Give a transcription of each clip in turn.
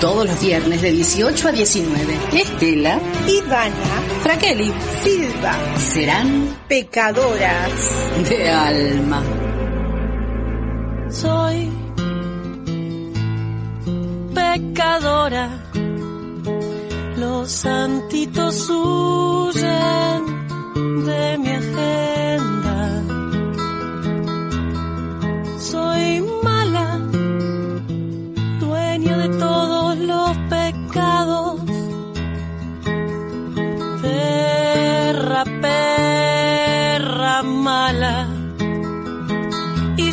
Todos los viernes de 18 a 19. Estela, Ivana, Fraqueli, Silva serán pecadoras. de alma. Soy pecadora. Los santitos huyen de mi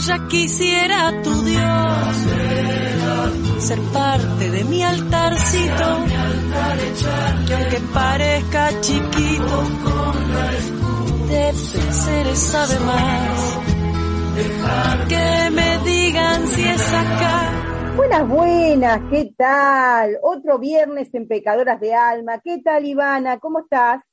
ya quisiera tu Dios ser parte de mi altarcito que aunque parezca chiquito de placeres sabe más que me digan si es acá Buenas, buenas, ¿qué tal? Otro viernes en Pecadoras de Alma. ¿Qué tal, Ivana? ¿Cómo estás?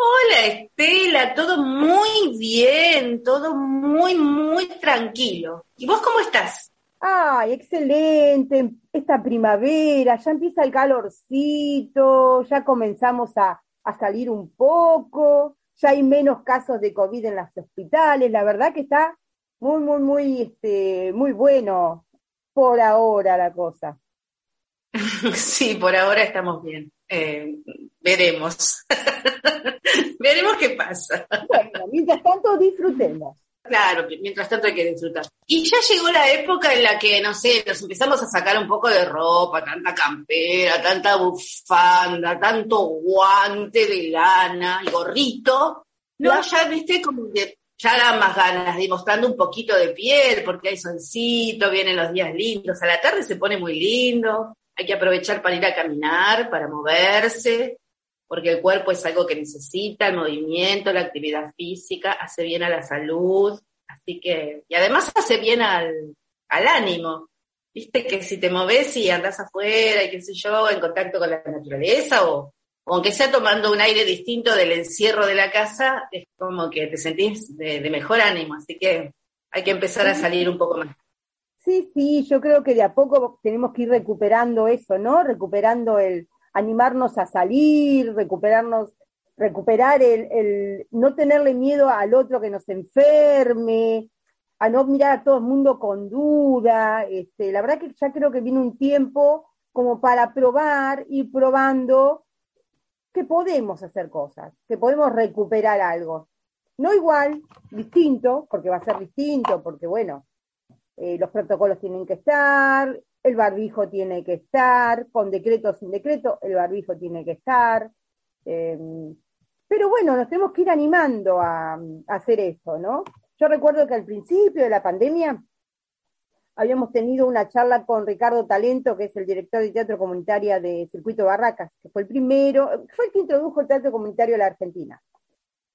Hola Estela, todo muy bien, todo muy, muy tranquilo. ¿Y vos cómo estás? Ay, excelente. Esta primavera, ya empieza el calorcito, ya comenzamos a, a salir un poco, ya hay menos casos de COVID en los hospitales. La verdad que está muy, muy, muy, este, muy bueno por ahora la cosa. Sí, por ahora estamos bien. Eh, veremos. veremos qué pasa. Bueno, mientras tanto disfrutemos. Claro, mientras tanto hay que disfrutar. Y ya llegó la época en la que, no sé, nos empezamos a sacar un poco de ropa, tanta campera, tanta bufanda, tanto guante de lana y gorrito. No, ya viste como que ya dan más ganas de ir mostrando un poquito de piel, porque hay solcito, vienen los días lindos, a la tarde se pone muy lindo, hay que aprovechar para ir a caminar, para moverse, porque el cuerpo es algo que necesita, el movimiento, la actividad física, hace bien a la salud, así que, y además hace bien al, al ánimo. Viste que si te moves y andás afuera y qué sé yo, en contacto con la naturaleza o, o aunque sea tomando un aire distinto del encierro de la casa, es como que te sentís de, de mejor ánimo, así que hay que empezar a salir un poco más. Sí, sí, yo creo que de a poco tenemos que ir recuperando eso, ¿no? Recuperando el animarnos a salir, recuperarnos, recuperar el, el no tenerle miedo al otro que nos enferme, a no mirar a todo el mundo con duda. Este, la verdad que ya creo que viene un tiempo como para probar, ir probando que podemos hacer cosas, que podemos recuperar algo. No igual, distinto, porque va a ser distinto, porque bueno, eh, los protocolos tienen que estar, el barbijo tiene que estar, con decreto o sin decreto, el barbijo tiene que estar. eh, pero bueno, nos tenemos que ir animando a, a hacer eso, ¿no? Yo recuerdo que al principio de la pandemia habíamos tenido una charla con Ricardo Talento, que es el director de teatro comunitaria de Circuito Barracas, que fue el primero, fue el que introdujo el teatro comunitario a la Argentina.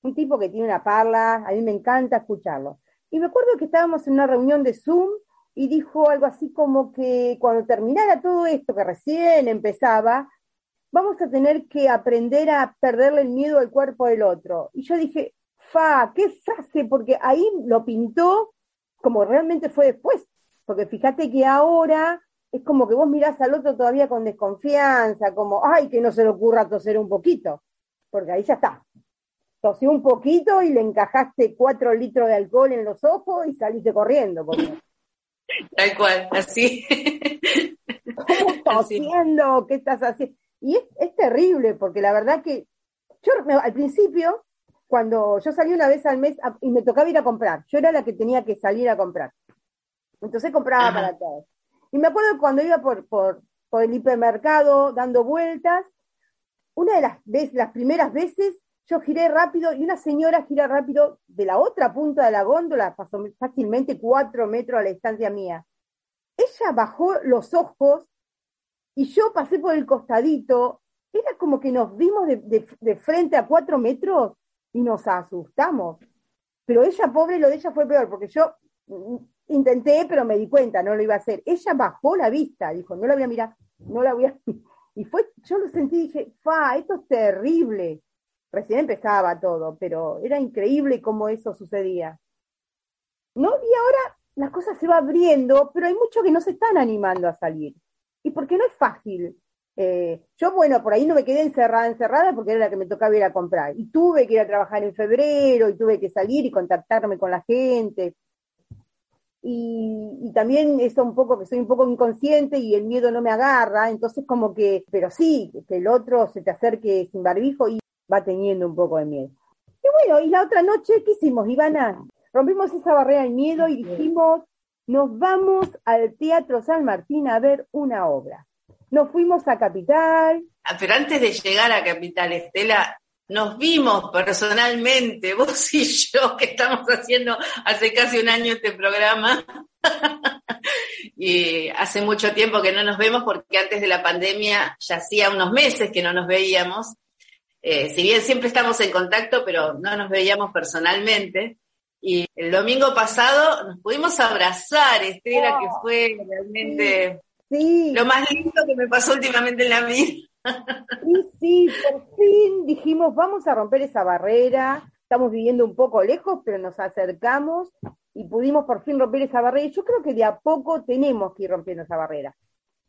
Un tipo que tiene una parla, a mí me encanta escucharlo. Y me acuerdo que estábamos en una reunión de Zoom y dijo algo así como que cuando terminara todo esto, que recién empezaba, vamos a tener que aprender a perderle el miedo al cuerpo del otro. Y yo dije, fa, qué frase, porque ahí lo pintó como realmente fue después. Porque fíjate que ahora es como que vos mirás al otro todavía con desconfianza, como, ay, que no se le ocurra toser un poquito, porque ahí ya está. Tosió un poquito y le encajaste cuatro litros de alcohol en los ojos y saliste corriendo. Porque, Tal cual, así. ¿Cómo Así. tosiendo? ¿Qué estás haciendo? Y es, es terrible, porque la verdad que yo al principio, cuando yo salí una vez al mes a- y me tocaba ir a comprar, yo era la que tenía que salir a comprar. Entonces compraba Ajá. para todos. Y me acuerdo cuando iba por, por, por el hipermercado dando vueltas, una de las veces, las primeras veces, yo giré rápido y una señora gira rápido de la otra punta de la góndola, pasó fácilmente cuatro metros a la distancia mía. Ella bajó los ojos y yo pasé por el costadito. Era como que nos vimos de, frente a cuatro metros y nos asustamos. Pero ella, pobre, lo de ella fue peor, porque yo mm, intenté, pero me di cuenta, no lo iba a hacer. Ella bajó la vista, dijo, no la voy a mirar, no la voy a... Y fue, yo lo sentí y dije, fa, esto es terrible. Recién empezaba todo, pero era increíble cómo eso sucedía. ¿No? Y ahora la cosa se va abriendo, pero hay muchos que no se están animando a salir. y porque no es fácil. Eh, yo, bueno, por ahí no me quedé encerrada, encerrada, porque era la que me tocaba ir a comprar. Y tuve que ir a trabajar en febrero, y tuve que salir y contactarme con la gente. Y, también eso un poco, que soy un poco inconsciente y el miedo no me agarra, entonces como que, pero sí, que el otro se te acerque sin barbijo y va teniendo un poco de miedo. Y bueno, y la otra noche, ¿qué hicimos, Ivana? Rompimos esa barrera del miedo y dijimos, nos vamos al Teatro San Martín a ver una obra. Nos fuimos a Capital. Ah, pero antes de llegar a Capital, Estela, nos vimos personalmente, vos y yo, que estamos haciendo hace casi un año este programa. y hace mucho tiempo que no nos vemos porque antes de la pandemia ya hacía unos meses que no nos veíamos. Eh, si bien siempre estamos en contacto, pero no nos veíamos personalmente. Y el domingo pasado nos pudimos abrazar, Estela, que fue realmente lo más lindo que me pasó últimamente en la vida. Sí, sí, por fin dijimos, vamos a romper esa barrera. Estamos viviendo un poco lejos, pero nos acercamos y pudimos por fin romper esa barrera. Y yo creo que de a poco tenemos que ir rompiendo esa barrera.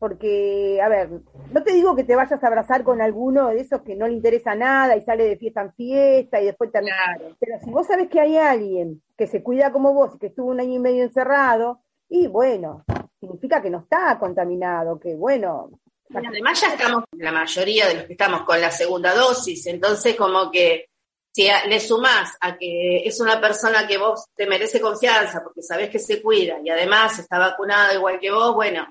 Porque, a ver, no te digo que te vayas a abrazar con alguno de esos que no le interesa nada y sale de fiesta en fiesta y después termina. Pero si vos sabes que hay alguien que se cuida como vos y que estuvo un año y medio encerrado, y bueno, significa que no está contaminado, que bueno. además ya estamos, la mayoría de los que estamos con la segunda dosis, entonces como que si le sumás a que es una persona que vos te merece confianza porque sabés que se cuida y además está vacunada igual que vos, bueno,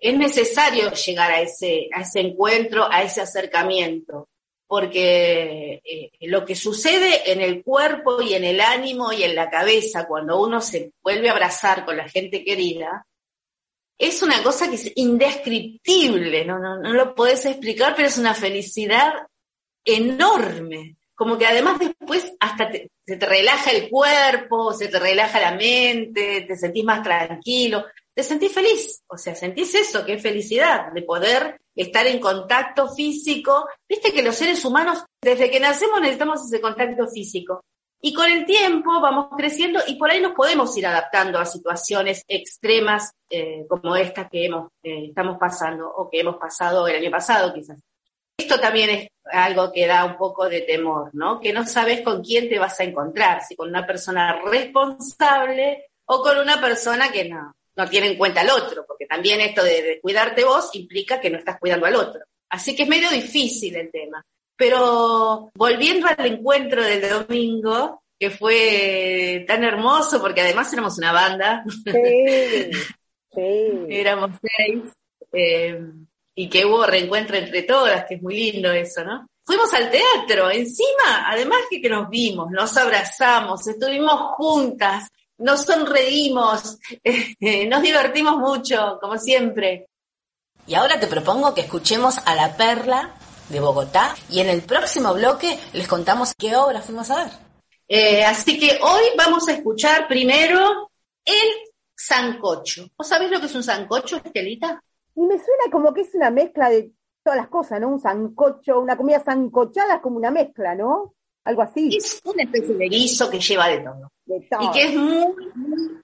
es necesario llegar a ese, encuentro, a ese acercamiento, porque eh, lo que sucede en el cuerpo y en el ánimo y en la cabeza cuando uno se vuelve a abrazar con la gente querida, es una cosa que es indescriptible, no, no, no lo podés explicar, pero es una felicidad enorme. Como que además después hasta se te relaja el cuerpo, se te relaja la mente, te sentís más tranquilo, te sentís feliz. O sea, sentís eso, que es felicidad, de poder estar en contacto físico. Viste que los seres humanos, desde que nacemos necesitamos ese contacto físico. Y con el tiempo vamos creciendo y por ahí nos podemos ir adaptando a situaciones extremas eh, como estas que hemos, eh, estamos pasando o que hemos pasado el año pasado quizás. Esto también es algo que da un poco de temor, ¿no? Que no sabes con quién te vas a encontrar, si con una persona responsable o con una persona que no, no tiene en cuenta al otro, porque también esto de, de cuidarte vos implica que no estás cuidando al otro. Así que es medio difícil el tema. Pero volviendo al encuentro del domingo, que fue tan hermoso, porque además éramos una banda. Sí, sí. éramos seis. Eh, y que hubo reencuentro entre todas, que es muy lindo eso, ¿no? Fuimos al teatro, encima, además que, que nos vimos, nos abrazamos, estuvimos juntas, nos sonreímos, nos divertimos mucho, como siempre. Y ahora te propongo que escuchemos a la perla de Bogotá y en el próximo bloque les contamos qué obra fuimos a ver. Eh, así que hoy vamos a escuchar primero el sancocho. ¿Vos sabés lo que es un sancocho, Estelita? Y me suena como que es una mezcla de todas las cosas, ¿no? Un sancocho, una comida sancochada es como una mezcla, ¿no? Algo así. Es una especie de guiso que lleva de todo. Y que es muy,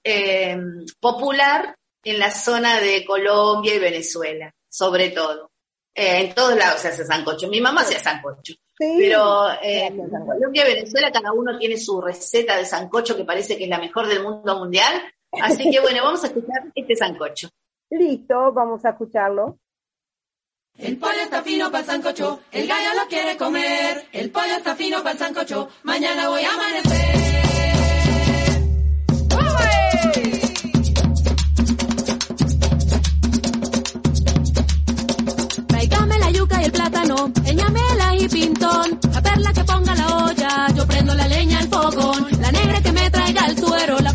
eh, popular en la zona de Colombia y Venezuela, sobre todo. Eh, en todos lados se hace sancocho. Mi mamá hacía sancocho. Pero eh, en Colombia y Venezuela cada uno tiene su receta de sancocho que parece que es la mejor del mundo mundial. Así que bueno, vamos a escuchar este sancocho. Listo, vamos a escucharlo. El pollo está fino para el sancocho, el gallo lo quiere comer. El pollo está fino para el sancocho, mañana voy a amanecer. el plátano, el ñamela y pintón, la perla que ponga la olla, yo prendo la leña al fogón, la negra que me traiga el suero, la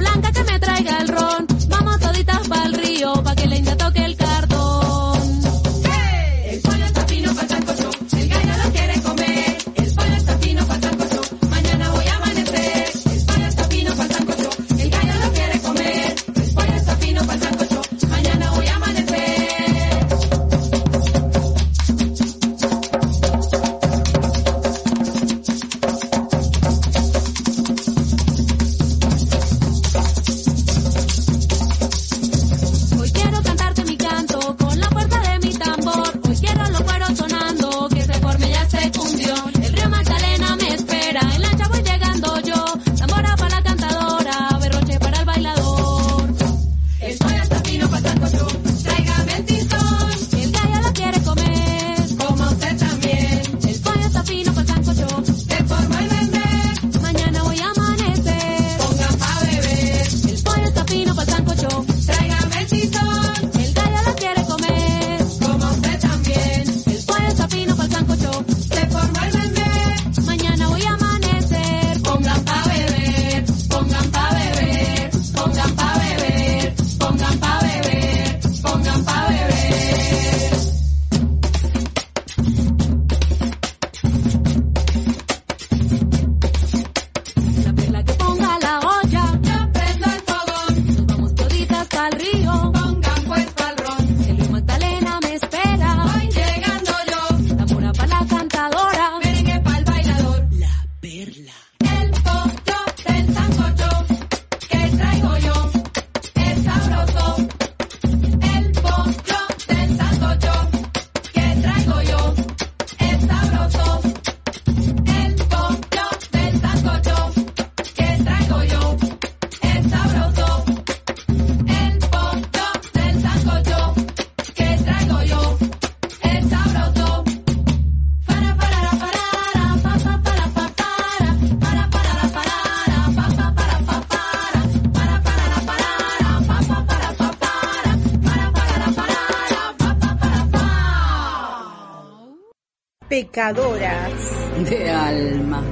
pecadoras de alma.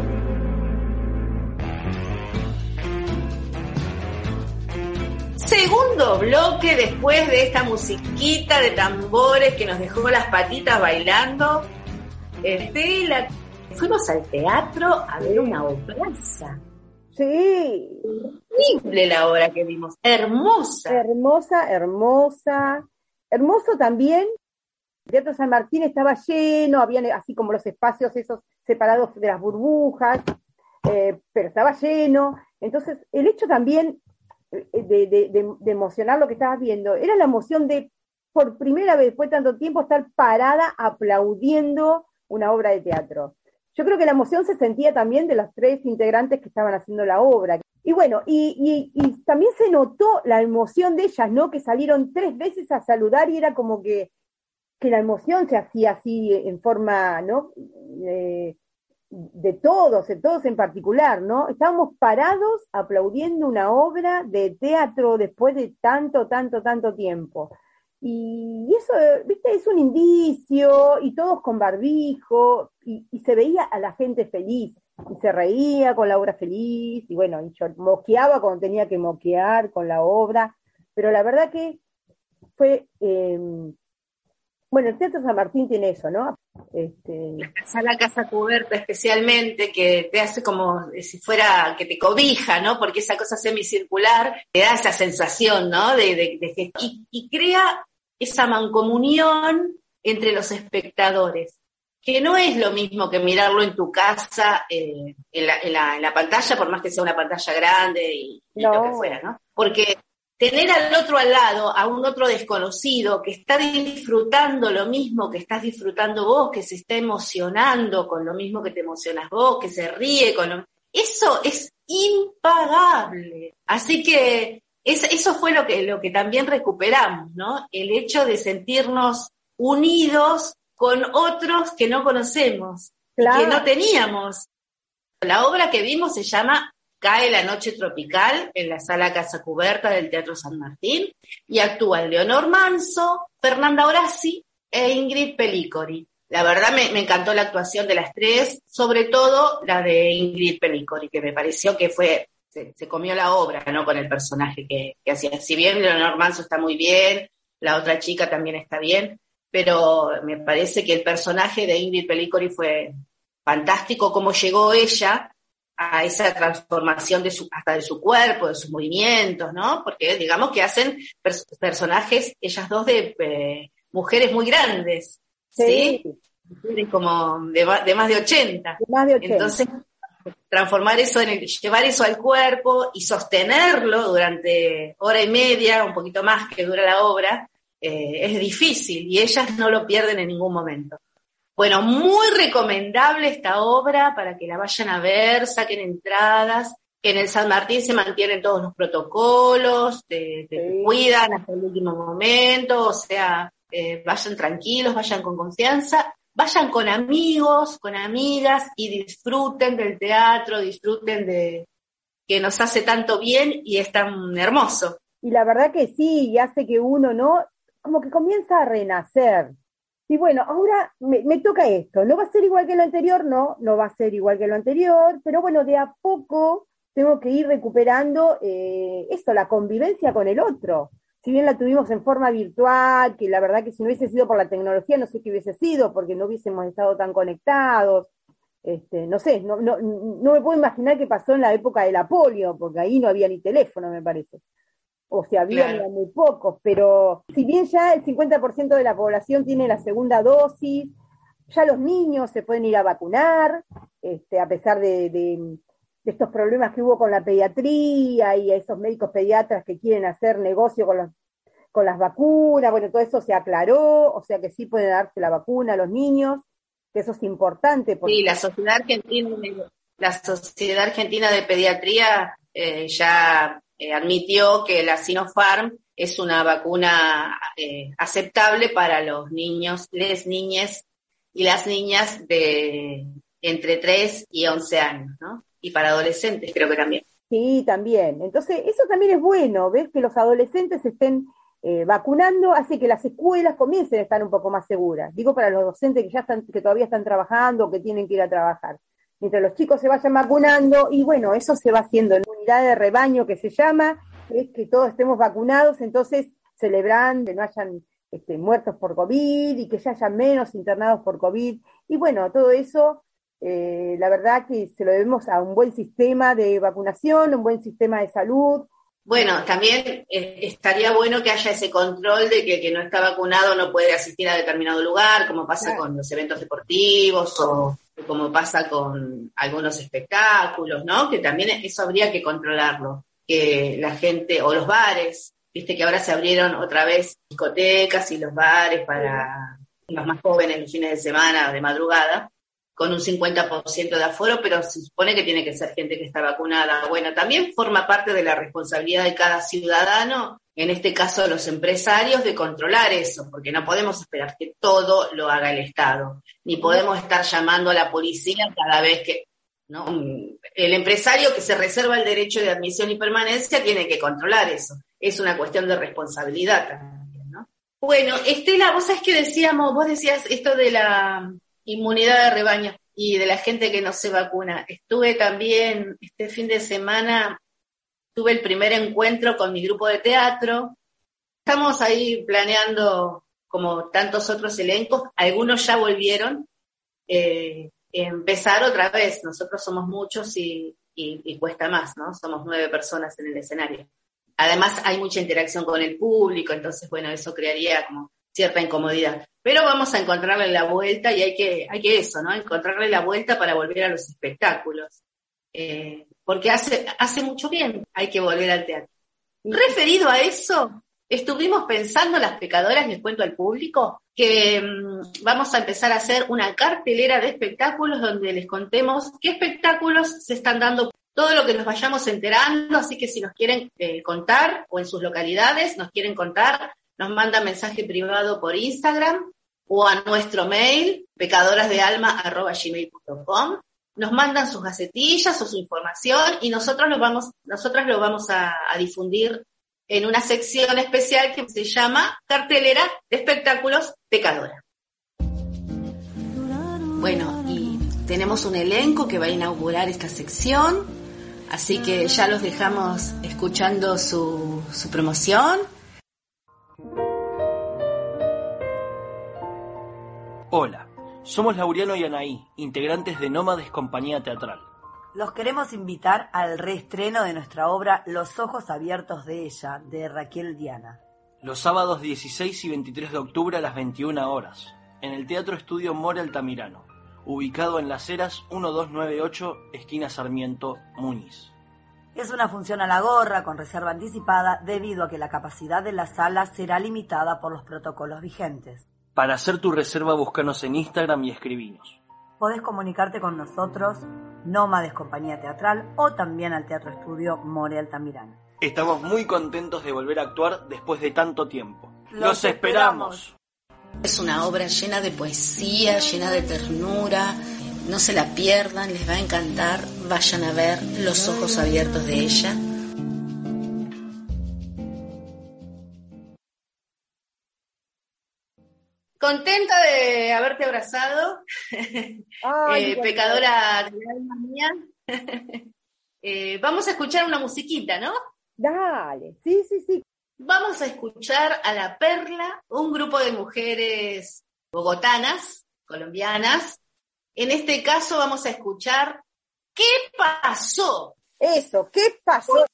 Segundo bloque después de esta musiquita de tambores que nos dejó las patitas bailando. Estela, fuimos al teatro a ver una obraza. Sí. Increíble la obra que vimos. Hermosa. Hermosa, hermosa. Hermoso también. El Teatro San Martín estaba lleno, habían así como los espacios esos separados de las burbujas, eh, pero estaba lleno. Entonces, el hecho también eh, de emocionar lo que estabas viendo era la emoción de, por primera vez después de tanto tiempo, estar parada aplaudiendo una obra de teatro. Yo creo que la emoción se sentía también de los tres integrantes que estaban haciendo la obra. Y bueno, y, y, y, también se notó la emoción de ellas, ¿no? Que salieron tres veces a saludar y era como que, que la emoción se hacía así en forma, ¿no? De todos, de todos en particular, ¿no? Estábamos parados aplaudiendo una obra de teatro después de tanto, tanto, tanto tiempo. Y eso, viste, es un indicio, y todos con barbijo, y, y, se veía a la gente feliz, y se reía con la obra feliz, y bueno, y yo moqueaba cuando tenía que moquear con la obra, pero la verdad que fue, eh, bueno, el Teatro San Martín tiene eso, ¿no? Este... La sala casa cubierta especialmente, que te hace como si fuera, que te cobija, ¿no? Porque esa cosa semicircular te da esa sensación, ¿no? De, de, de y, y crea esa mancomunión entre los espectadores, que no es lo mismo que mirarlo en tu casa, eh, en, la, en, la, en, la, pantalla, por más que sea una pantalla grande y, no. y, lo que fuera, ¿no? Porque tener al otro al lado, a un otro desconocido, que está disfrutando lo mismo que estás disfrutando vos, que se está emocionando con lo mismo que te emocionas vos, que se ríe con lo... Eso es impagable. Así que es, eso fue lo que, lo que también recuperamos, ¿no? El hecho de sentirnos unidos con otros que no conocemos, claro. que no teníamos. La obra que vimos se llama Cae la noche tropical en la sala Casa Cubierta del Teatro San Martín y actúan Leonor Manso, Fernanda Orasi e Ingrid Pelicori. La verdad me, encantó la actuación de las tres, sobre todo la de Ingrid Pelicori, que me pareció que fue se, se, comió la obra, ¿no? Con el personaje que, que hacía. Si bien Leonor Manso está muy bien, la otra chica también está bien, pero me parece que el personaje de Ingrid Pelicori fue fantástico, cómo llegó ella a esa transformación de su, hasta de su cuerpo, de sus movimientos, ¿no? Porque digamos que hacen pers personajes, ellas dos, de eh, mujeres muy grandes, ¿sí? ¿sí? Como de, de, más de 80. De más de 80. Entonces, transformar eso en el, llevar eso al cuerpo y sostenerlo durante hora y media, un poquito más que dura la obra, eh, es difícil y ellas no lo pierden en ningún momento. Bueno, muy recomendable esta obra para que la vayan a ver, saquen entradas. En el San Martín se mantienen todos los protocolos, te, te sí. cuidan hasta el último momento, o sea, eh, vayan tranquilos, vayan con confianza vayan con amigos, con amigas y disfruten del teatro, disfruten de que nos hace tanto bien y es tan hermoso. Y la verdad que sí, y hace que uno, ¿no? Como que comienza a renacer. Y bueno, ahora me, toca esto. No va a ser igual que lo anterior, no, no va a ser igual que lo anterior, pero bueno, de a poco tengo que ir recuperando eh, esto, la convivencia con el otro si bien la tuvimos en forma virtual, que la verdad que si no hubiese sido por la tecnología, no sé qué hubiese sido, porque no hubiésemos estado tan conectados, este, no sé, no, no, no me puedo imaginar qué pasó en la época de la polio, porque ahí no había ni teléfono, me parece. O sea, había claro. muy pocos, pero si bien ya el 50% de la población tiene la segunda dosis, ya los niños se pueden ir a vacunar, este, a pesar de, de de estos problemas que hubo con la pediatría y a esos médicos pediatras que quieren hacer negocio con, los, con las vacunas, bueno, todo eso se aclaró, o sea que sí pueden darse la vacuna a los niños, que eso es importante. Porque... Sí, la Sociedad Argentina, la Sociedad Argentina de Pediatría eh, ya eh, admitió que la Sinopharm es una vacuna eh, aceptable para los niños, les niñas y las niñas de entre 3 y 11 años, ¿no? y para adolescentes creo que también. Sí, también. Entonces, eso también es bueno, ¿ves? Que los adolescentes estén eh, vacunando hace que las escuelas comiencen a estar un poco más seguras. Digo para los docentes que ya están, que todavía están trabajando o que tienen que ir a trabajar. Mientras los chicos se vayan vacunando, y bueno, eso se va haciendo en unidad de rebaño que se llama, que es que todos estemos vacunados, entonces celebran que no hayan este, muertos por COVID y que ya haya menos internados por COVID. Y bueno, todo eso, eh, la verdad que se lo debemos a un buen sistema de vacunación, un buen sistema de salud, bueno, también eh, estaría bueno que haya ese control de que el que no está vacunado no puede asistir a determinado lugar, como pasa con los eventos deportivos o como pasa con algunos espectáculos, ¿no? Que también eso habría que controlarlo, que la gente, o los bares, viste que ahora se abrieron otra vez discotecas y los bares para los más jóvenes los fines de semana, de madrugada, con un 50% de aforo, pero se supone que tiene que ser gente que está vacunada. Bueno, también forma parte de la responsabilidad de cada ciudadano, en este caso los empresarios, de controlar eso, porque no podemos esperar que todo lo haga el Estado, ni podemos estar llamando a la policía cada vez que... ¿no? El empresario que se reserva el derecho de admisión y permanencia tiene que controlar eso. Es una cuestión de responsabilidad también, ¿no? Bueno, Estela, vos sabés que decíamos, vos decías esto de la inmunidad de rebaño y de la gente que no se vacuna. Estuve también este fin de semana, tuve el primer encuentro con mi grupo de teatro. Estamos ahí planeando, como tantos otros elencos, algunos ya volvieron, eh, empezar otra vez. Nosotros somos muchos y, cuesta más, ¿no? Somos nueve personas en el escenario. Además hay mucha interacción con el público, entonces, bueno, eso crearía cierta incomodidad. Pero vamos a encontrarle la vuelta y hay que, hay que eso, ¿no? Encontrarle la vuelta para volver a los espectáculos. Eh, porque hace, hace mucho bien, hay que volver al teatro. Referido a eso, estuvimos pensando las pecadoras, les cuento al público, que mm, vamos a empezar a hacer una cartelera de espectáculos donde les contemos qué espectáculos se están dando, todo lo que nos vayamos enterando, así que si nos quieren eh, contar o en sus localidades nos quieren contar, nos manda mensaje privado por Instagram o a nuestro mail, pecadorasdealma.gmail.com. Nos mandan sus gacetillas o su información y nosotros lo vamos, nosotras lo vamos a, difundir en una sección especial que se llama Cartelera de Espectáculos Pecadora. Bueno, y tenemos un elenco que va a inaugurar esta sección, así que ya los dejamos escuchando su, su promoción Hola, somos Lauriano y Anaí, integrantes de Nómades Compañía Teatral. Los queremos invitar al reestreno de nuestra obra Los ojos abiertos de ella, de Raquel Diana. Los sábados 16 y 23 de octubre a las 21 horas, en el Teatro Estudio More Altamirano, ubicado en Las Heras 1298, esquina Sarmiento, Muñiz. Es una función a la gorra con reserva anticipada debido a que la capacidad de la sala será limitada por los protocolos vigentes. Para hacer tu reserva, búscanos en Instagram y escribinos. Podés comunicarte con nosotros, Nómades Compañía Teatral o también al Teatro Estudio More Altamirano. Estamos muy contentos de volver a actuar después de tanto tiempo. ¡Los, esperamos! Es una obra llena de poesía, llena de ternura. No se la pierdan, les va a encantar. Vayan a ver Los ojos abiertos de ella Contenta de haberte abrazado, eh, pecadora de alma mía. Eh, vamos a escuchar una musiquita, ¿no? Dale, sí, sí, sí. Vamos a escuchar a La Perla, un grupo de mujeres bogotanas, colombianas. En este caso vamos a escuchar ¿Qué pasó? Eso, ¿qué pasó?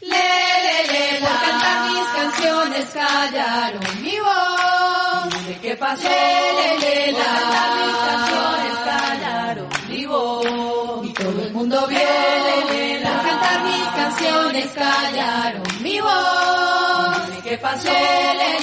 Le, le, le, por cantar mis canciones callaron mi voz. ¿De qué pasó? Le, le, le, por cantar mis canciones callaron mi voz. Y todo el mundo vio. Le, le, le, por cantar mis canciones callaron mi voz. ¿De qué pasó? Le, le,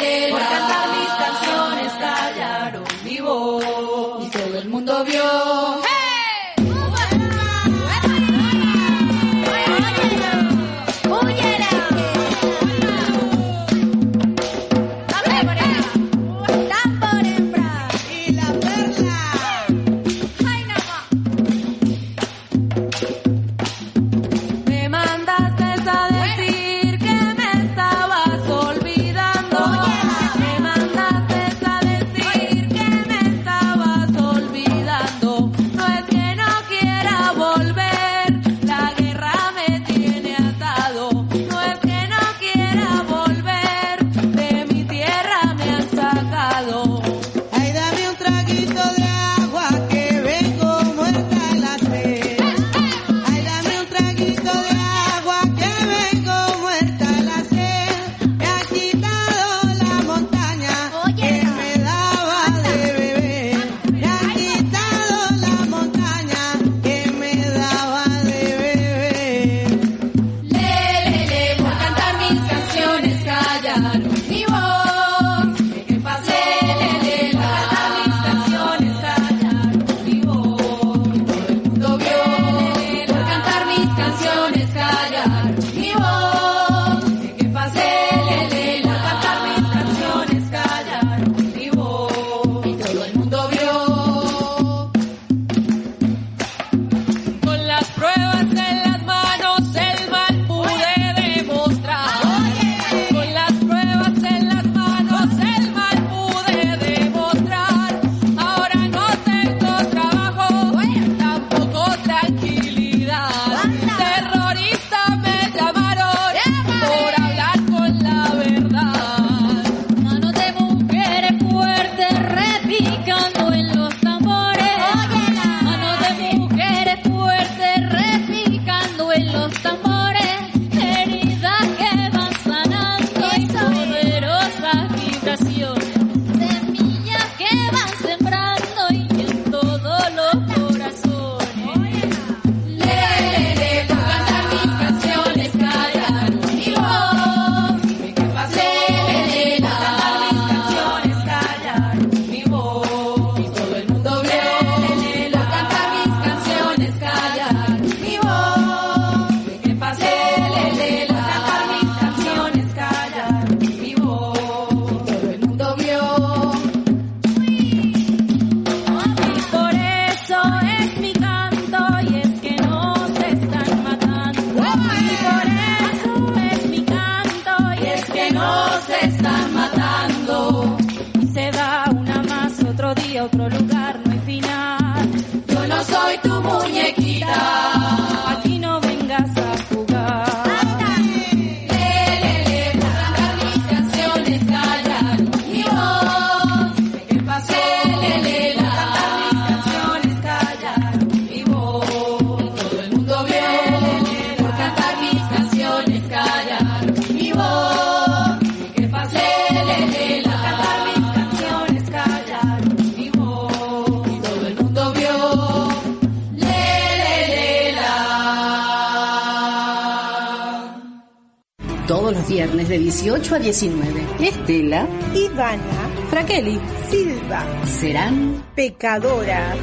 19. Estela Ivana Fraqueli Silva, serán pecadoras.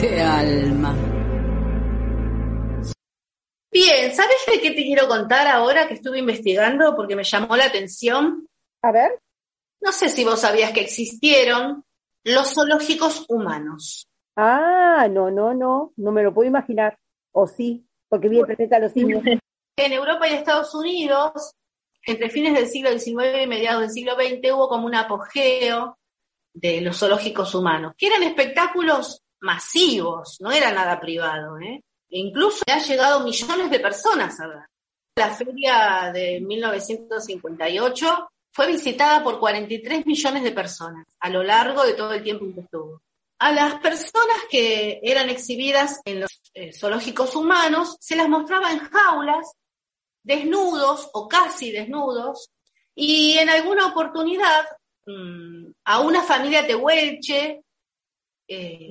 de alma. Bien, ¿sabes de qué te quiero contar ahora que estuve investigando porque me llamó la atención? A ver, No sé si vos sabías que existieron los zoológicos humanos. ah, no, no, no, no me lo puedo imaginar. O sí, porque vi el planeta de los simios. En Europa y Estados Unidos, entre fines del siglo XIX y mediados del siglo XX, hubo como un apogeo de los zoológicos humanos, que eran espectáculos masivos, no era nada privado. ¿eh? E incluso ha llegado millones de personas a ver. La feria de 1958 fue visitada por 43 millones de personas a lo largo de todo el tiempo que estuvo. A las personas que eran exhibidas en los eh, zoológicos humanos se las mostraba en jaulas, desnudos o casi desnudos, y en alguna oportunidad mm, a una familia tehuelche eh,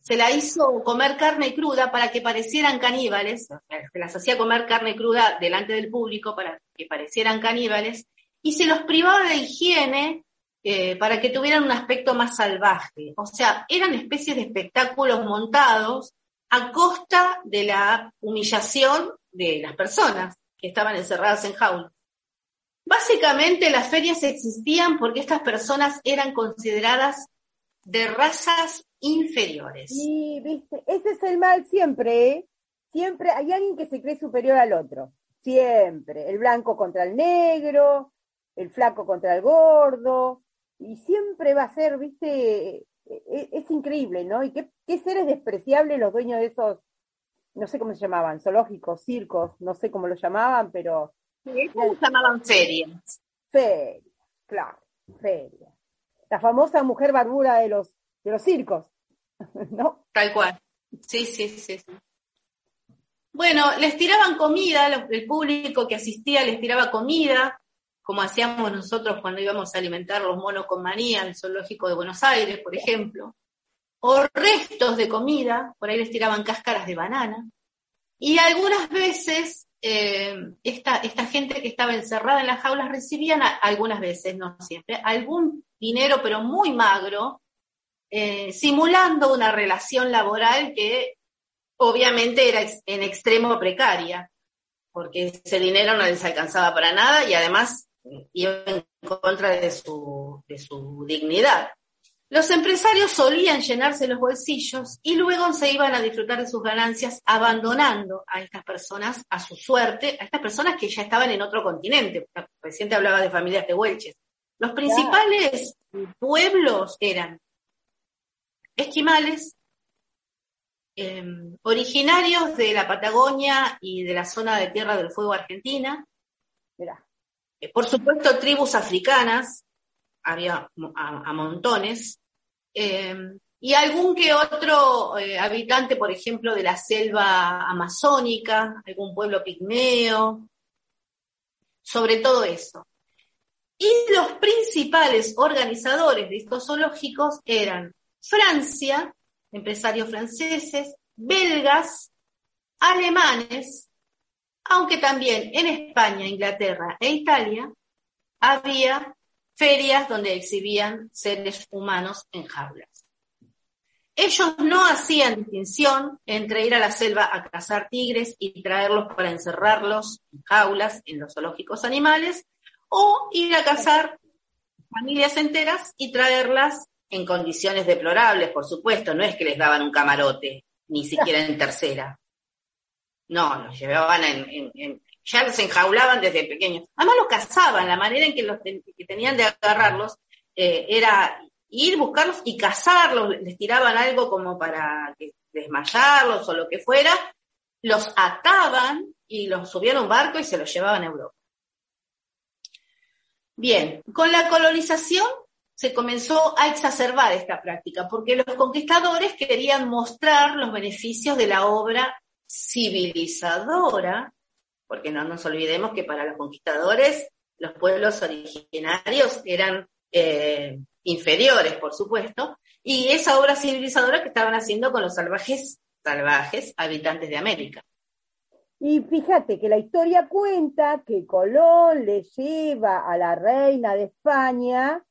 se la hizo comer carne cruda para que parecieran caníbales, se las hacía comer carne cruda delante del público para que parecieran caníbales, y se los privaba de higiene eh, para que tuvieran un aspecto más salvaje. O sea, eran especies de espectáculos montados a costa de la humillación de las personas estaban encerradas en jaulas. Básicamente las ferias existían porque estas personas eran consideradas de razas inferiores. Y, viste, ese es el mal siempre, ¿eh? Siempre hay alguien que se cree superior al otro. Siempre. El blanco contra el negro, el flaco contra el gordo. Y siempre va a ser, viste, e- e- es, increíble, ¿no? Y qué, qué seres despreciables los dueños de esos, no sé cómo se llamaban, zoológicos, circos, no sé cómo lo llamaban, pero Estos se llamaban ferias. feria, claro, feria. La famosa mujer barbura de los, de los circos, ¿no? Tal cual. Sí, sí, sí, sí. Bueno, les tiraban comida, el público que asistía les tiraba comida, como hacíamos nosotros cuando íbamos a alimentar los monos con manía en el zoológico de Buenos Aires, por ejemplo. O restos de comida, por ahí les tiraban cáscaras de banana. Y algunas veces eh, esta, esta gente que estaba encerrada en las jaulas recibían, algunas veces, no siempre, algún dinero, pero muy magro, eh, simulando una relación laboral que obviamente era en extremo precaria, porque ese dinero no les alcanzaba para nada y además iba en contra de su, de su dignidad. Los empresarios solían llenarse los bolsillos y luego se iban a disfrutar de sus ganancias abandonando a estas personas a su suerte, a estas personas que ya estaban en otro continente. Recién te hablaba de familias tehuelches. Los principales pueblos eran esquimales, eh, originarios de la Patagonia y de la zona de Tierra del Fuego argentina, eh, por supuesto tribus africanas, había a, montones, eh, y algún que otro eh, habitante, por ejemplo, de la selva amazónica, algún pueblo pigmeo, sobre todo eso. Y los principales organizadores de estos zoológicos eran Francia, empresarios franceses, belgas, alemanes, aunque también en España, Inglaterra e Italia había ferias donde exhibían seres humanos en jaulas. Ellos no hacían distinción entre ir a la selva a cazar tigres y traerlos para encerrarlos en jaulas en los zoológicos animales, o ir a cazar familias enteras y traerlas en condiciones deplorables, por supuesto, no es que les daban un camarote, ni siquiera en tercera. No, los llevaban en, en- ya los enjaulaban desde pequeños. Además los cazaban, la manera en que, los que tenían de agarrarlos eh, era ir, buscarlos y cazarlos, les tiraban algo como para desmayarlos o lo que fuera, los ataban y los subían a un barco y se los llevaban a Europa. Bien, con la colonización se comenzó a exacerbar esta práctica, porque los conquistadores querían mostrar los beneficios de la obra civilizadora, porque no nos olvidemos que para los conquistadores los pueblos originarios eran eh, inferiores, por supuesto, y esa obra civilizadora que estaban haciendo con los salvajes, salvajes habitantes de América. Y fíjate que la historia cuenta que Colón le lleva a la reina de España,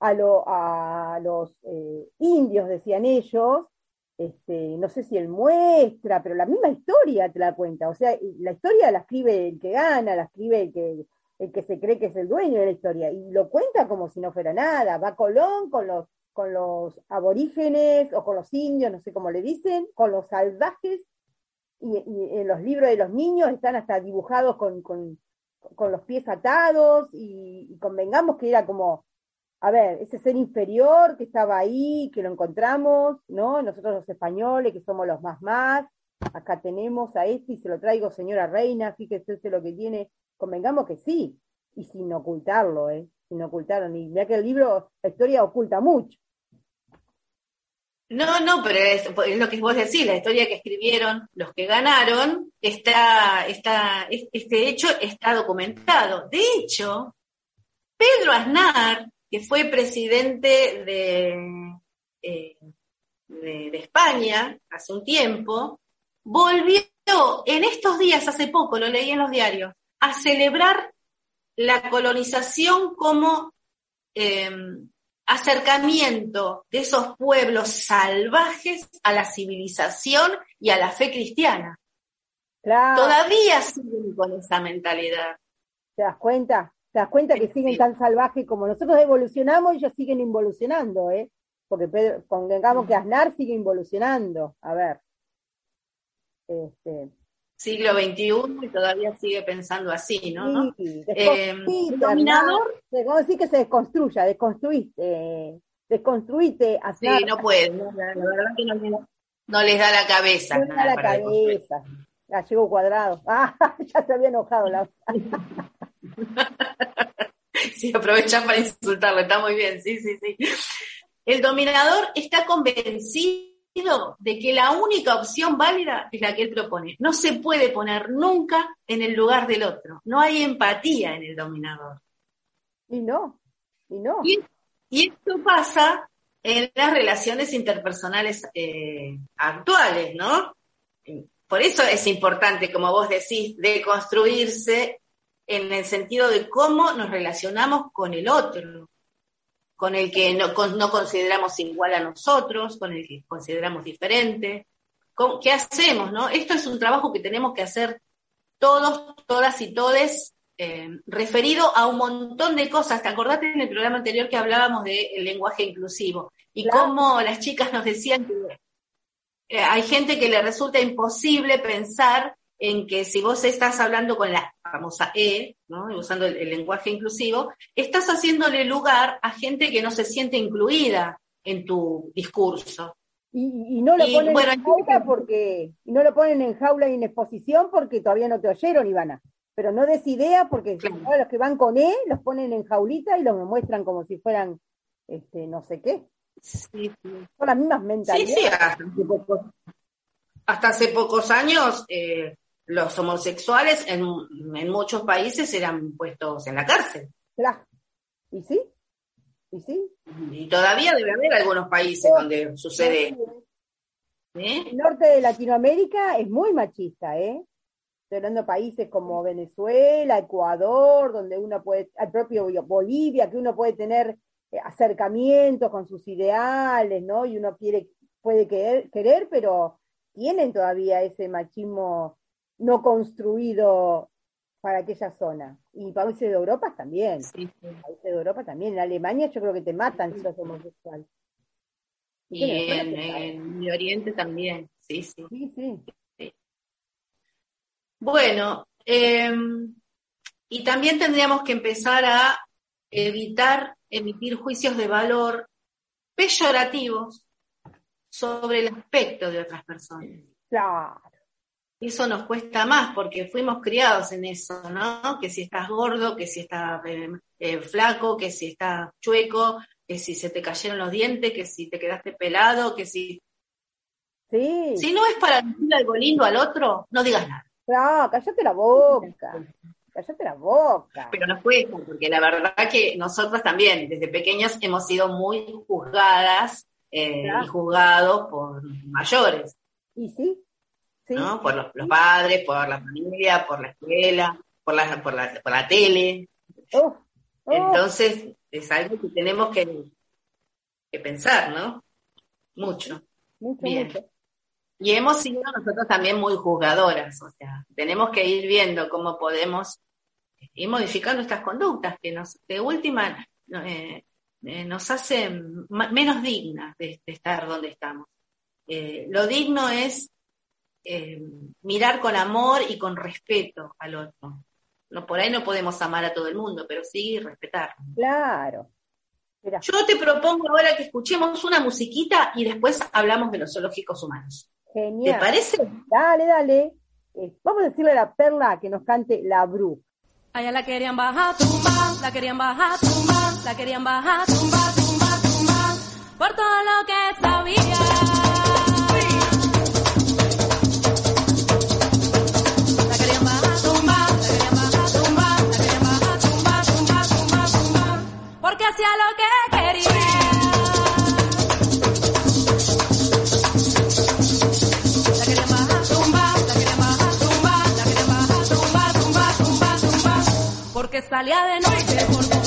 a, lo- a los eh, indios, decían ellos, este, no sé si él muestra, pero la misma historia te la cuenta. O sea, la historia la escribe el que gana, la escribe el que, el que se cree que es el dueño de la historia, y lo cuenta como si no fuera nada. Va Colón con los, con los aborígenes o con los indios, no sé cómo le dicen, con los salvajes, y, en los libros de los niños están hasta dibujados con, con, con los pies atados y convengamos que era como, a ver, ese ser inferior que estaba ahí, que lo encontramos, ¿no? Nosotros los españoles, que somos los más más, acá tenemos a este y se lo traigo, señora reina, fíjese usted lo que tiene, convengamos que sí, y sin ocultarlo, ¿eh? Sin ocultarlo, y mira que el libro, la historia oculta mucho. No, no, pero es, es lo que vos decís, la historia que escribieron los que ganaron, está, está, es- este hecho está documentado. De hecho, Pedro Aznar, que fue presidente de, eh, de, de España hace un tiempo, volvió en estos días, hace poco, lo leí en los diarios, a celebrar la colonización como eh, acercamiento de esos pueblos salvajes a la civilización y a la fe cristiana. Claro, Todavía siguen con esa mentalidad. ¿te das cuenta? ¿Te das cuenta que siguen tan salvajes como nosotros evolucionamos y ellos siguen involucionando, ¿eh? Porque Pedro, convengamos que Aznar sigue involucionando. A ver. Este, Siglo XXI y todavía sigue pensando así, ¿no? sí, Eh, el dominador, a decir que se desconstruya, desconstruiste, desconstruiste Aznar. sí, no puede, no, la, la verdad que no, le- no les da la cabeza. No le da la cabeza. Ya llegó cuadrado. Ah, ya se había enojado la Sí, aprovechan para insultarlo, está muy bien, sí, sí, sí. El dominador está convencido de que la única opción válida es la que él propone. No se puede poner nunca en el lugar del otro. No hay empatía en el dominador. Y no, y no. Y, y esto pasa en las relaciones interpersonales eh, actuales, ¿no? Por eso es importante, como vos decís, deconstruirse en el sentido de cómo nos relacionamos con el otro, con el que no, con- no consideramos igual a nosotros, con el que consideramos diferente. ¿Cómo- ¿Qué hacemos, no? Esto es un trabajo que tenemos que hacer todos, todas y todes, eh, referido a un montón de cosas. ¿Te acordate en el programa anterior que hablábamos del lenguaje inclusivo? Y Claro. cómo las chicas nos decían que eh, hay gente que le resulta imposible pensar en que si vos estás hablando con la famosa E, ¿no? Usando el, el lenguaje inclusivo, estás haciéndole lugar a gente que no se siente incluida en tu discurso. Y, y no lo Y, ponen bueno, en jaula porque, y no lo ponen en jaula y en exposición porque todavía no te oyeron, Ivana. Pero no des idea porque Claro. los que van con E los ponen en jaulita y los muestran como si fueran este no sé qué. Sí, sí. Son las mismas mentalidades. sí, hasta hace pocos, hasta hace pocos años eh, los homosexuales en, en muchos países eran puestos en la cárcel. Claro. ¿Y sí? ¿Y sí? Y todavía debe haber algunos países donde sucede. ¿eh? El norte de Latinoamérica es muy machista, ¿eh? Estoy hablando de países como Venezuela, Ecuador, donde uno puede, al propio Bolivia, que uno puede tener eh, acercamientos con sus ideales, ¿no? Y uno quiere, puede querer, querer, pero tienen todavía ese machismo no construido para aquella zona. Y países de Europa también. Sí, sí. Países de Europa también. En Alemania yo creo que te matan si sos homosexual. Y en, en Oriente también, sí, sí. Sí, sí. Bueno, eh, y también tendríamos que empezar a evitar emitir juicios de valor peyorativos sobre el aspecto de otras personas. Claro. Eso nos cuesta más porque fuimos criados en eso, ¿no? Que si estás gordo, que si estás eh, eh, flaco, que si estás chueco, que si se te cayeron los dientes, que si te quedaste pelado, que si... Sí. Si no es para decir algo lindo al otro, no digas nada. No, cállate la boca. Cállate la boca. Pero nos cuesta, porque la verdad que nosotros también, desde pequeños, hemos sido muy juzgadas eh, Claro. y juzgados por mayores, ¿Y sí? Sí. ¿no? Por los, los padres, por la familia, por la escuela, por la, por la, por la tele. Oh, oh, Entonces, es algo que tenemos que, que pensar, ¿no? Mucho. mucho, bien. mucho. Y hemos sido nosotros también muy juzgadoras, o sea, tenemos que ir viendo cómo podemos ir modificando estas conductas que nos, de última, eh, eh, nos hacen menos dignas de, de estar donde estamos. Eh, lo digno es eh, mirar con amor y con respeto al otro. No, por ahí no podemos amar a todo el mundo, pero sí respetar. Claro. Mira, Yo te propongo ahora que escuchemos una musiquita y después hablamos de los zoológicos humanos. ¿Te genial. parece? Dale, dale. Eh, vamos a decirle a la perla que nos cante la bruja. A ella la querían bajar, tumba, la querían bajar, tumba, la querían bajar, tumba, tumba, tumba, por todo lo que sabía. Salía de noche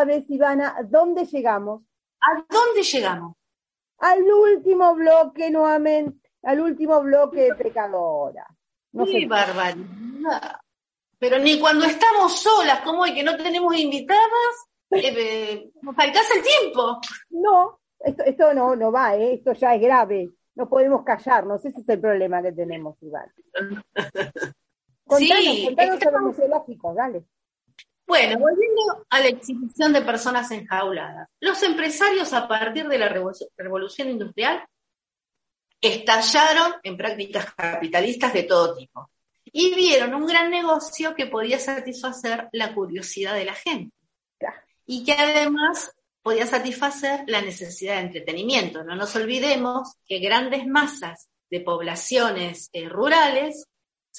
sabes, Ivana, dónde llegamos? ¿A dónde llegamos? Al último bloque nuevamente, al último bloque de pecadora. No ¡Qué barbaridad! Pero ni cuando estamos solas, como hoy que no tenemos invitadas, eh, eh, nos alcanza el tiempo. No, esto, esto no, no va, ¿eh? esto ya es grave. No podemos callarnos, ese es el problema que tenemos, Iván. Contanos, Sí, contanos estamos- sobre los dale. Bueno, volviendo a la exhibición de personas enjauladas. Los empresarios a partir de la revolución, industrial estallaron en prácticas capitalistas de todo tipo. y vieron un gran negocio que podía satisfacer la curiosidad de la gente y que además podía satisfacer la necesidad de entretenimiento. No nos olvidemos que grandes masas de poblaciones eh, rurales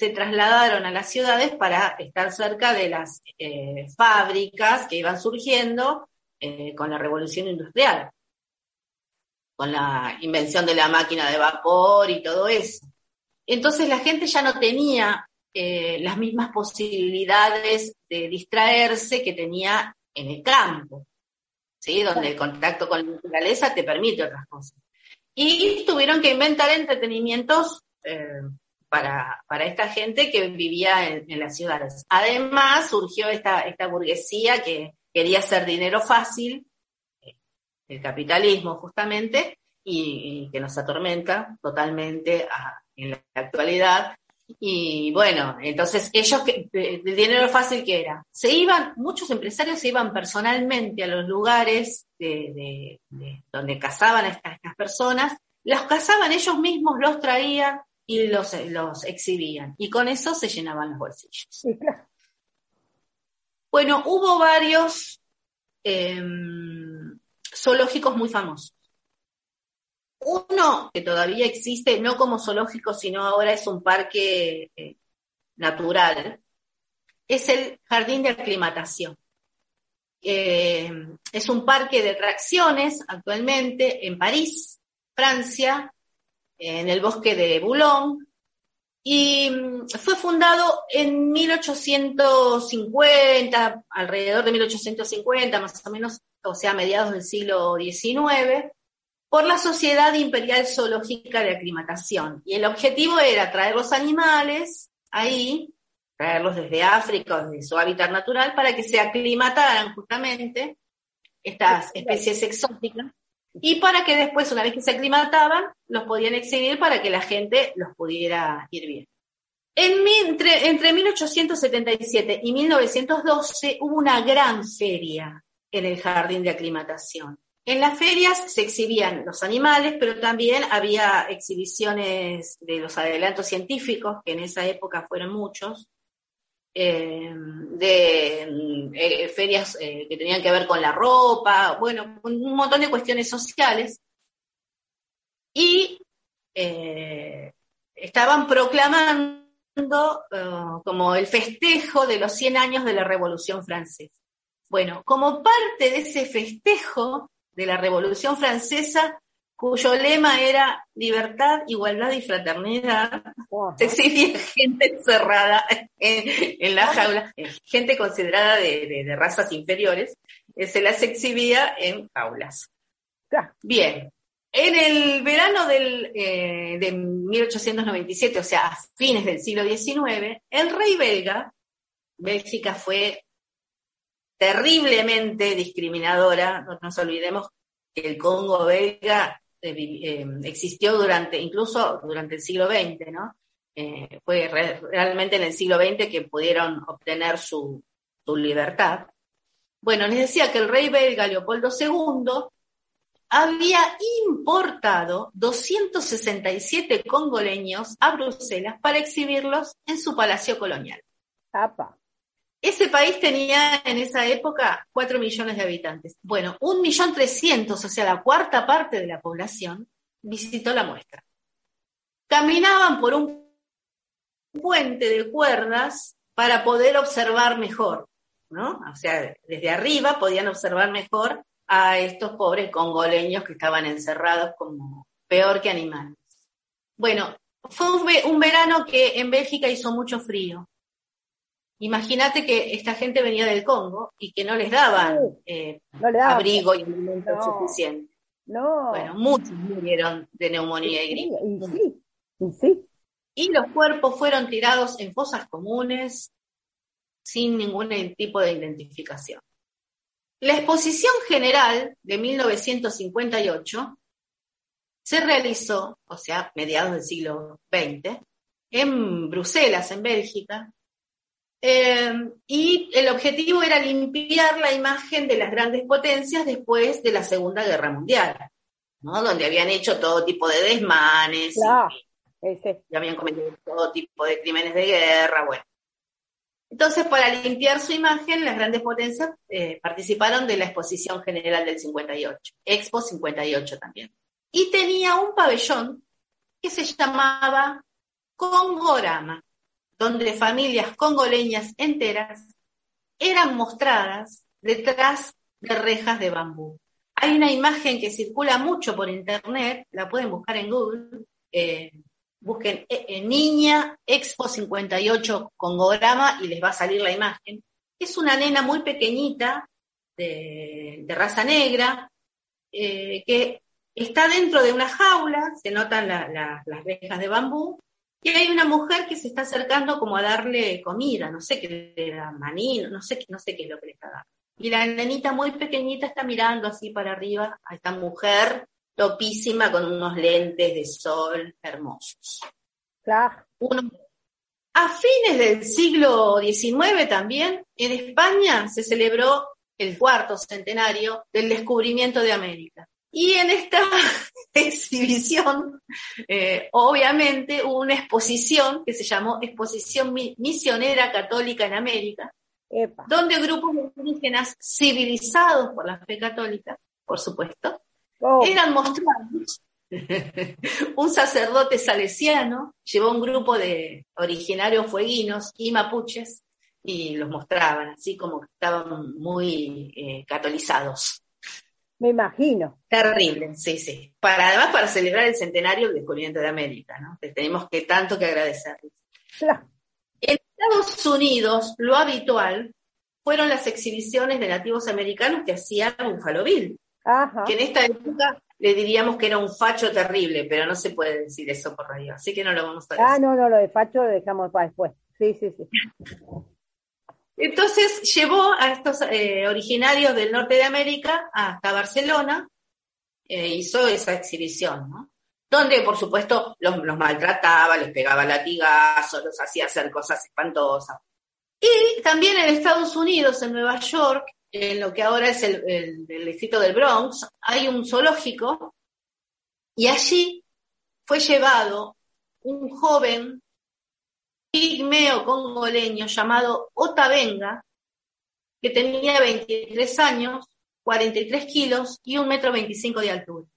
se trasladaron a las ciudades para estar cerca de las eh, fábricas que iban surgiendo eh, con la revolución industrial, con la invención de la máquina de vapor y todo eso. Entonces la gente ya no tenía las mismas posibilidades de distraerse que tenía en el campo, ¿sí? donde el contacto con la naturaleza te permite otras cosas. Y tuvieron que inventar entretenimientos eh, para, para, esta gente que vivía en, las ciudades. Además, surgió esta, esta burguesía que quería hacer dinero fácil, el capitalismo justamente, y, que nos atormenta totalmente en la actualidad, y bueno, entonces ellos, el dinero fácil que era, se iban, muchos empresarios se iban personalmente a los lugares de, donde cazaban a estas, personas, los cazaban ellos mismos, los traían y los, los exhibían. Y con eso se llenaban los bolsillos. Bueno, hubo varios em, zoológicos muy famosos. Uno que todavía existe, no como zoológico, sino ahora es un parque eh, natural, es el Jardín de Aclimatación. Eh, es un parque de atracciones actualmente en París, Francia, en el bosque de Boulogne, y mm, fue fundado en 1850, alrededor de 1850, más o menos, o sea, mediados del siglo XIX, por la Sociedad Imperial Zoológica de Aclimatación. Y el objetivo era traer los animales ahí, traerlos desde África desde su hábitat natural, para que se aclimataran justamente estas especies exóticas y para que después, una vez que se aclimataban, los podían exhibir para que la gente los pudiera ir bien. En, entre, entre 1877 y 1912 hubo una gran feria en el jardín de aclimatación. En las ferias se exhibían los animales, pero también había exhibiciones de los adelantos científicos, que en esa época fueron muchos, eh, de eh, ferias eh, que tenían que ver con la ropa, bueno, un montón de cuestiones sociales. Y estaban proclamando como el festejo de los 100 años de la Revolución Francesa. Bueno, como parte de ese festejo, de la Revolución Francesa, cuyo lema era libertad, igualdad y fraternidad, se exhibía gente encerrada en, la jaula, gente considerada de, razas inferiores, eh, se las exhibía en jaulas. Bien, en el verano del, eh, de 1897, o sea, a fines del siglo XIX, el rey belga, Bélgica fue terriblemente discriminadora. No nos olvidemos que el Congo belga eh, eh, existió durante, incluso durante el siglo XX, ¿no? Eh, fue realmente en el siglo XX que pudieron obtener su, su libertad. Bueno, les decía que el rey belga Leopoldo II había importado 267 congoleños a Bruselas para exhibirlos en su palacio colonial. Ese país tenía en esa época 4 millones de habitantes. Bueno, un millón trescientos, o sea, la cuarta parte de la población, visitó la muestra. Caminaban por un puente de cuerdas para poder observar mejor, ¿no? O sea, desde arriba podían observar mejor a estos pobres congoleños que estaban encerrados como peor que animales. Bueno, fue un verano que en Bélgica hizo mucho frío Imagínate que esta gente venía del Congo y que no les daban, eh, abrigo y alimento suficiente. No. Bueno, muchos murieron de neumonía y gripe. Y, sí, y los cuerpos fueron tirados en fosas comunes sin ningún tipo de identificación. La exposición general de 1958 se realizó, o sea, mediados del siglo XX, en Bruselas, en Bélgica, eh, y el objetivo era limpiar la imagen de las grandes potencias después de la Segunda Guerra Mundial, ¿no? donde habían hecho todo tipo de desmanes. Ese. y habían cometido todo tipo de crímenes de guerra, bueno. Entonces, para limpiar su imagen, las grandes potencias eh, participaron de la Exposición General del 58, Expo 58 también. Y tenía un pabellón que se llamaba Congorama, donde familias congoleñas enteras eran mostradas detrás de rejas de bambú. Hay una imagen que circula mucho por internet, la pueden buscar en Google, eh, busquen eh, eh, Niña Expo 58 Congorama y les va a salir la imagen. Es una nena muy pequeñita, de, raza negra, que está dentro de una jaula, se notan la- la- las rejas de bambú, y hay una mujer que se está acercando como a darle comida, no sé qué le da, maní, no sé, qué- no sé qué es lo que le está dando. Y la nenita muy pequeñita está mirando así para arriba a esta mujer topísima con unos lentes de sol hermosos. Claro. Uno- A fines del siglo XIX también, en España se celebró el cuarto centenario del descubrimiento de América. Y en esta exhibición, eh, obviamente, hubo una exposición que se llamó Exposición Mi- Misionera Católica en América, Epa. donde grupos de indígenas civilizados por la fe católica, por supuesto, Oh, eran mostrados. un sacerdote salesiano llevó un grupo de originarios fueguinos y mapuches y los mostraban, así como que estaban muy eh, catolizados. Me imagino. Terrible, sí, sí. Para, además, para celebrar el centenario del descubrimiento de América, ¿no? Que tenemos que tanto que agradecerles. Claro. En Estados Unidos, lo habitual fueron las exhibiciones de nativos americanos que hacía Buffalo Bill. Ajá. que en esta época le diríamos que era un facho terrible, pero no se puede decir eso por radio, así que no lo vamos a decir. Ah, no, no, lo de Facho lo dejamos para después. Sí, sí, sí. Entonces llevó a estos eh, originarios del norte de América hasta Barcelona, eh, hizo esa exhibición, ¿no? Donde, por supuesto, los, maltrataba, les pegaba latigazos, los hacía hacer cosas espantosas. Y también en Estados Unidos, en Nueva York, en lo que ahora es el, el- el distrito del Bronx, hay un zoológico y allí fue llevado un joven pigmeo congoleño llamado Otavenga, que tenía 23 años, 43 kilos y un metro 25 de altura.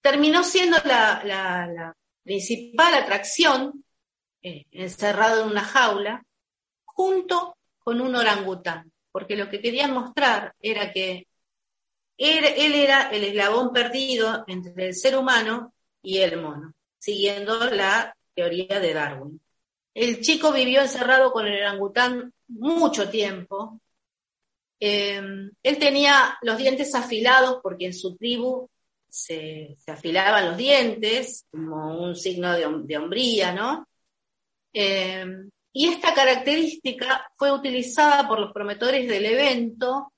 Terminó siendo la, principal atracción, eh, encerrado en una jaula, junto con un orangután, porque lo que querían mostrar era que él era el eslabón perdido entre el ser humano y el mono, siguiendo la teoría de Darwin. El chico vivió encerrado con el orangután mucho tiempo. Eh, él tenía los dientes afilados porque en su tribu se, afilaban los dientes como un signo de, hom- de hombría, ¿no? Eh, y esta característica fue utilizada por los promotores del evento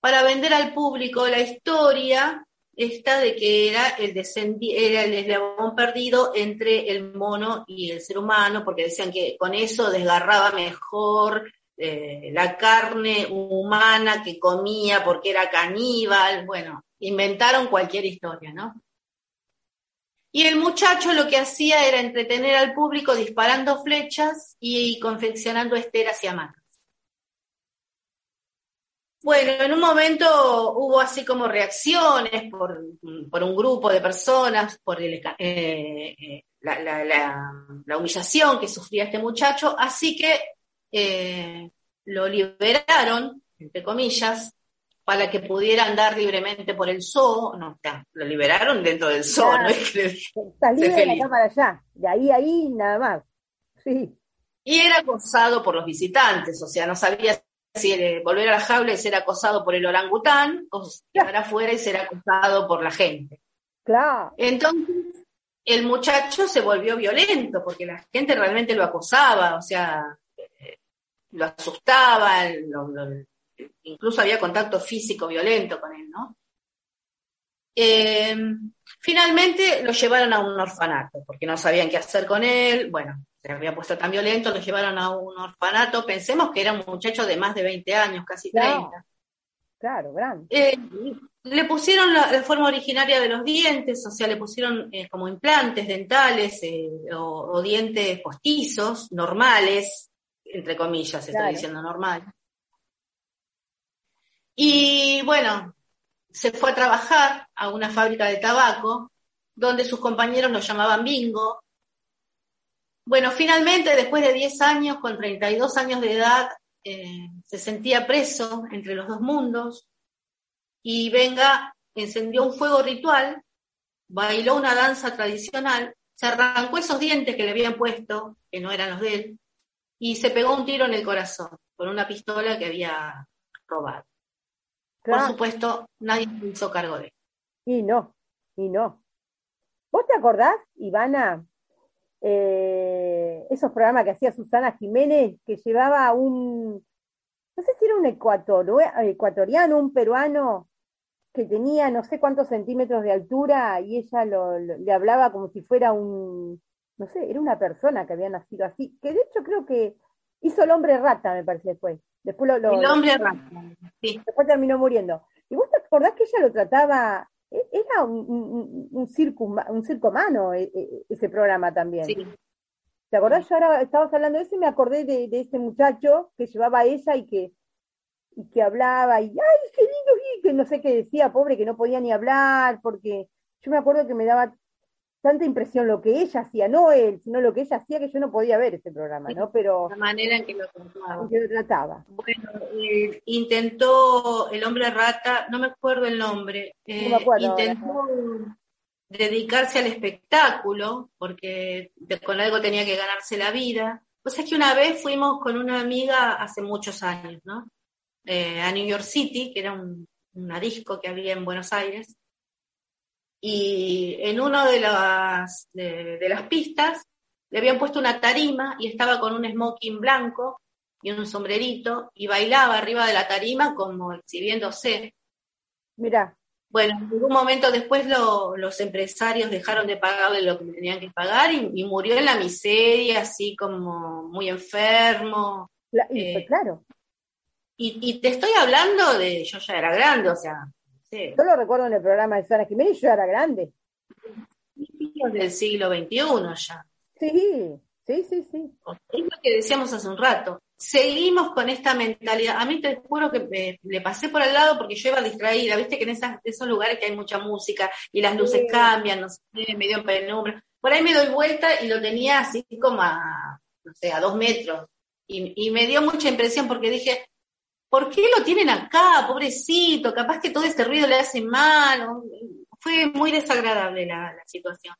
para vender al público la historia esta de que era el, era el eslabón perdido entre el mono y el ser humano, porque decían que con eso desgarraba mejor eh, la carne humana que comía porque era caníbal. Bueno, inventaron cualquier historia, ¿no? Y el muchacho lo que hacía era entretener al público disparando flechas y confeccionando esteras y hamacas. Bueno, en un momento hubo así como reacciones por, por un grupo de personas, por el, eh, eh, la, la- la- la humillación que sufría este muchacho, así que eh, lo liberaron, entre comillas, para que pudiera andar libremente por el zoo. No, ya, lo liberaron dentro del zoo, Claro. no es que Salí de feliz. acá para allá. De ahí a ahí, nada más. Sí. Y era acosado por los visitantes, o sea, no sabía si volver a la jaula y ser acosado por el orangután o quedar afuera y ser acosado por la gente. Claro. Entonces, el muchacho se volvió violento porque la gente realmente lo acosaba, o sea, lo asustaba, lo- lo- incluso había contacto físico violento con él, ¿no? Eh, finalmente lo llevaron a un orfanato porque no sabían qué hacer con él, bueno, se había puesto tan violento, lo llevaron a un orfanato, pensemos que era un muchacho de más de 20 años, casi Claro. 30. Claro, grande. Eh, le pusieron la, la forma originaria de los dientes, o sea, le pusieron eh, como implantes dentales eh, o, o dientes postizos, normales, entre comillas, estoy Claro. diciendo normal. Y bueno, se fue a trabajar a una fábrica de tabaco, donde sus compañeros lo llamaban bingo. Bueno, finalmente, después de 10 años, con 32 años de edad, eh, se sentía preso entre los dos mundos y Venga encendió un fuego ritual, bailó una danza tradicional, se arrancó esos dientes que le habían puesto, que no eran los de él, y se pegó un tiro en el corazón con una pistola que había robado. Por supuesto, nadie se hizo cargo de él. Y no, y no. ¿Vos te acordás, Ivana, eh, esos programas que hacía Susana Jiménez, que llevaba un, no sé si era un ecuatoro- ecuatoriano, un peruano, que tenía no sé cuántos centímetros de altura y ella lo- lo- le hablaba como si fuera un, no sé, era una persona que había nacido así, que de hecho creo que hizo el hombre rata, me parece después. Después lo, lo- El hombre rata. Sí. después terminó muriendo. ¿Y vos te acordás que ella lo trataba? E- Era un, un, un circo, un circo humano e- e- ese programa también. Sí. ¿Te acordás? Yo ahora estabas hablando de eso y me acordé de, de ese muchacho que llevaba a ella y que, y que hablaba y ¡ay, qué lindo! Y que no sé qué decía, pobre, que no podía ni hablar, porque yo me acuerdo que me daba tanta impresión lo que ella hacía, no él, sino lo que ella hacía, que yo no podía ver ese programa, ¿no? Pero La manera en que lo trataba. que lo trataba. Bueno, eh, intentó el hombre rata, no me acuerdo el nombre, eh, No me acuerdo ahora. intentó dedicarse al espectáculo, porque con algo tenía que ganarse la vida. O sea, es que una vez fuimos con una amiga hace muchos años, ¿no? Eh, a New York City, que era un, una disco que había en Buenos Aires, y en una de las, de, de las pistas le habían puesto una tarima y estaba con un smoking blanco y un sombrerito y bailaba arriba de la tarima como exhibiéndose. Mirá, Bueno, en un momento después lo- los empresarios dejaron de pagarle lo que tenían que pagar y, y murió en la miseria, así como muy enfermo. Eh, claro. Y, y te estoy hablando de, yo ya era grande, o sea, Yo lo recuerdo en el programa de Susana Jiménez, yo era grande. del siglo XXI ya. Sí, sí, sí, sí. Es lo que decíamos hace un rato. Seguimos con esta mentalidad. A mí te juro que me- le pasé por al lado porque yo iba distraída. Viste que en esas, esos lugares que hay mucha música y las luces Sí. cambian, no sé, medio en penumbra. Por ahí me doy vuelta y lo tenía así como a, no sé, a dos metros. Y, y me dio mucha impresión porque dije, ¿por qué lo tienen acá, pobrecito? Capaz que todo este ruido le hace mal. Fue muy desagradable la, la situación.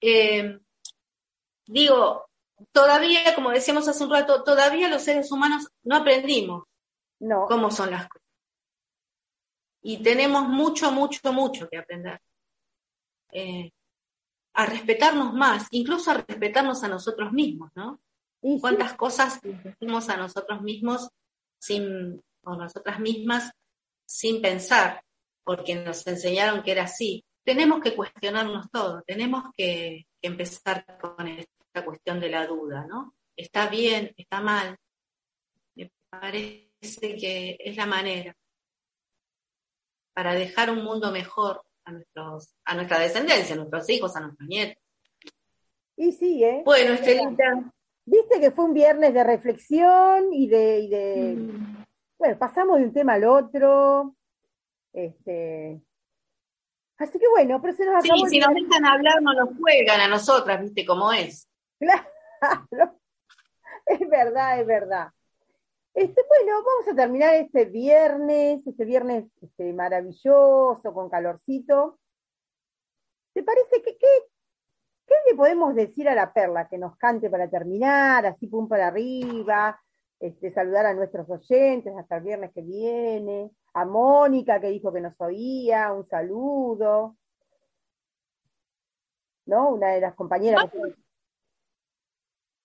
Eh, digo, todavía, como decíamos hace un rato, todavía los seres humanos no aprendimos No, cómo son las cosas. Y tenemos mucho, mucho, mucho que aprender. Eh, a respetarnos más, incluso a respetarnos a nosotros mismos, ¿no? cuántas cosas decimos a nosotros mismos sin, o nosotras mismas sin pensar, porque nos enseñaron que era así. Tenemos que cuestionarnos todo, tenemos que, que empezar con esta cuestión de la duda, ¿no? ¿Está bien? ¿Está mal? Me parece que es la manera para dejar un mundo mejor a, nuestros, a nuestra descendencia, a nuestros hijos, a nuestros nietos. y sí, ¿eh? Bueno, Estelita, Viste que fue un viernes de reflexión y de, y de, mm, bueno, pasamos de un tema al otro. Este, así que bueno, pero se nos Sí, si nos dejan hablar, no nos juegan a nosotras, ¿viste cómo es? Claro. Es verdad, es verdad. Este, bueno, vamos a terminar este viernes, este viernes este, maravilloso, con calorcito. ¿Te parece que qué, qué le podemos decir a la perla que nos cante para terminar, así pum para arriba, este, saludar a nuestros oyentes hasta el viernes que viene, a Mónica que dijo que nos oía, un saludo, ¿no? Una de las compañeras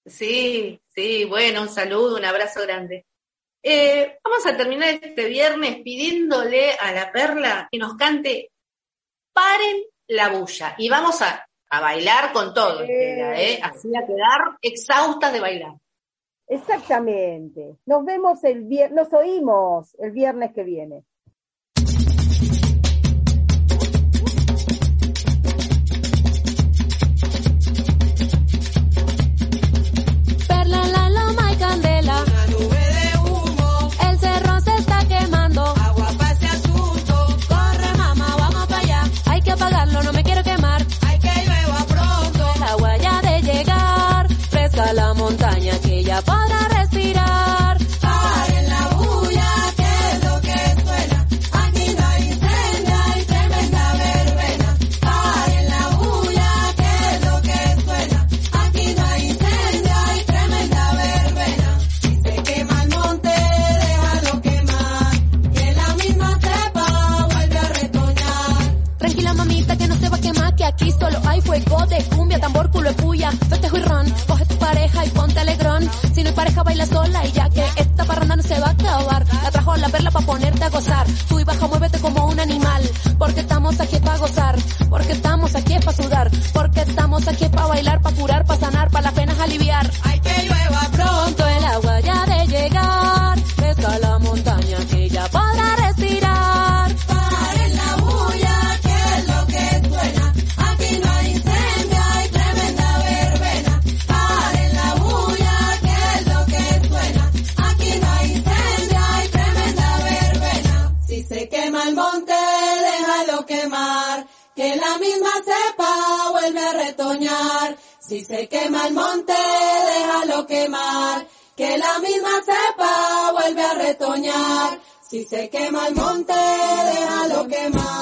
Sí, sí, bueno, un saludo, un abrazo grande. Eh, vamos a terminar este viernes pidiéndole a la perla que nos cante Paren la bulla. Y vamos a, a bailar con todo, ¿eh? Así a quedar exhaustas de bailar. Exactamente. Nos vemos el viernes, nos oímos el viernes que viene. La trajo la perla para ponerte a gozar. Tú y baja, muévete como un animal. Porque estamos aquí para gozar. Porque estamos aquí para sudar. Porque estamos aquí para bailar, para curar, para sanar, para las penas aliviar. Ay, que Si se quema el monte, déjalo quemar. Que la misma cepa vuelve a retoñar. Si se quema el monte, déjalo quemar.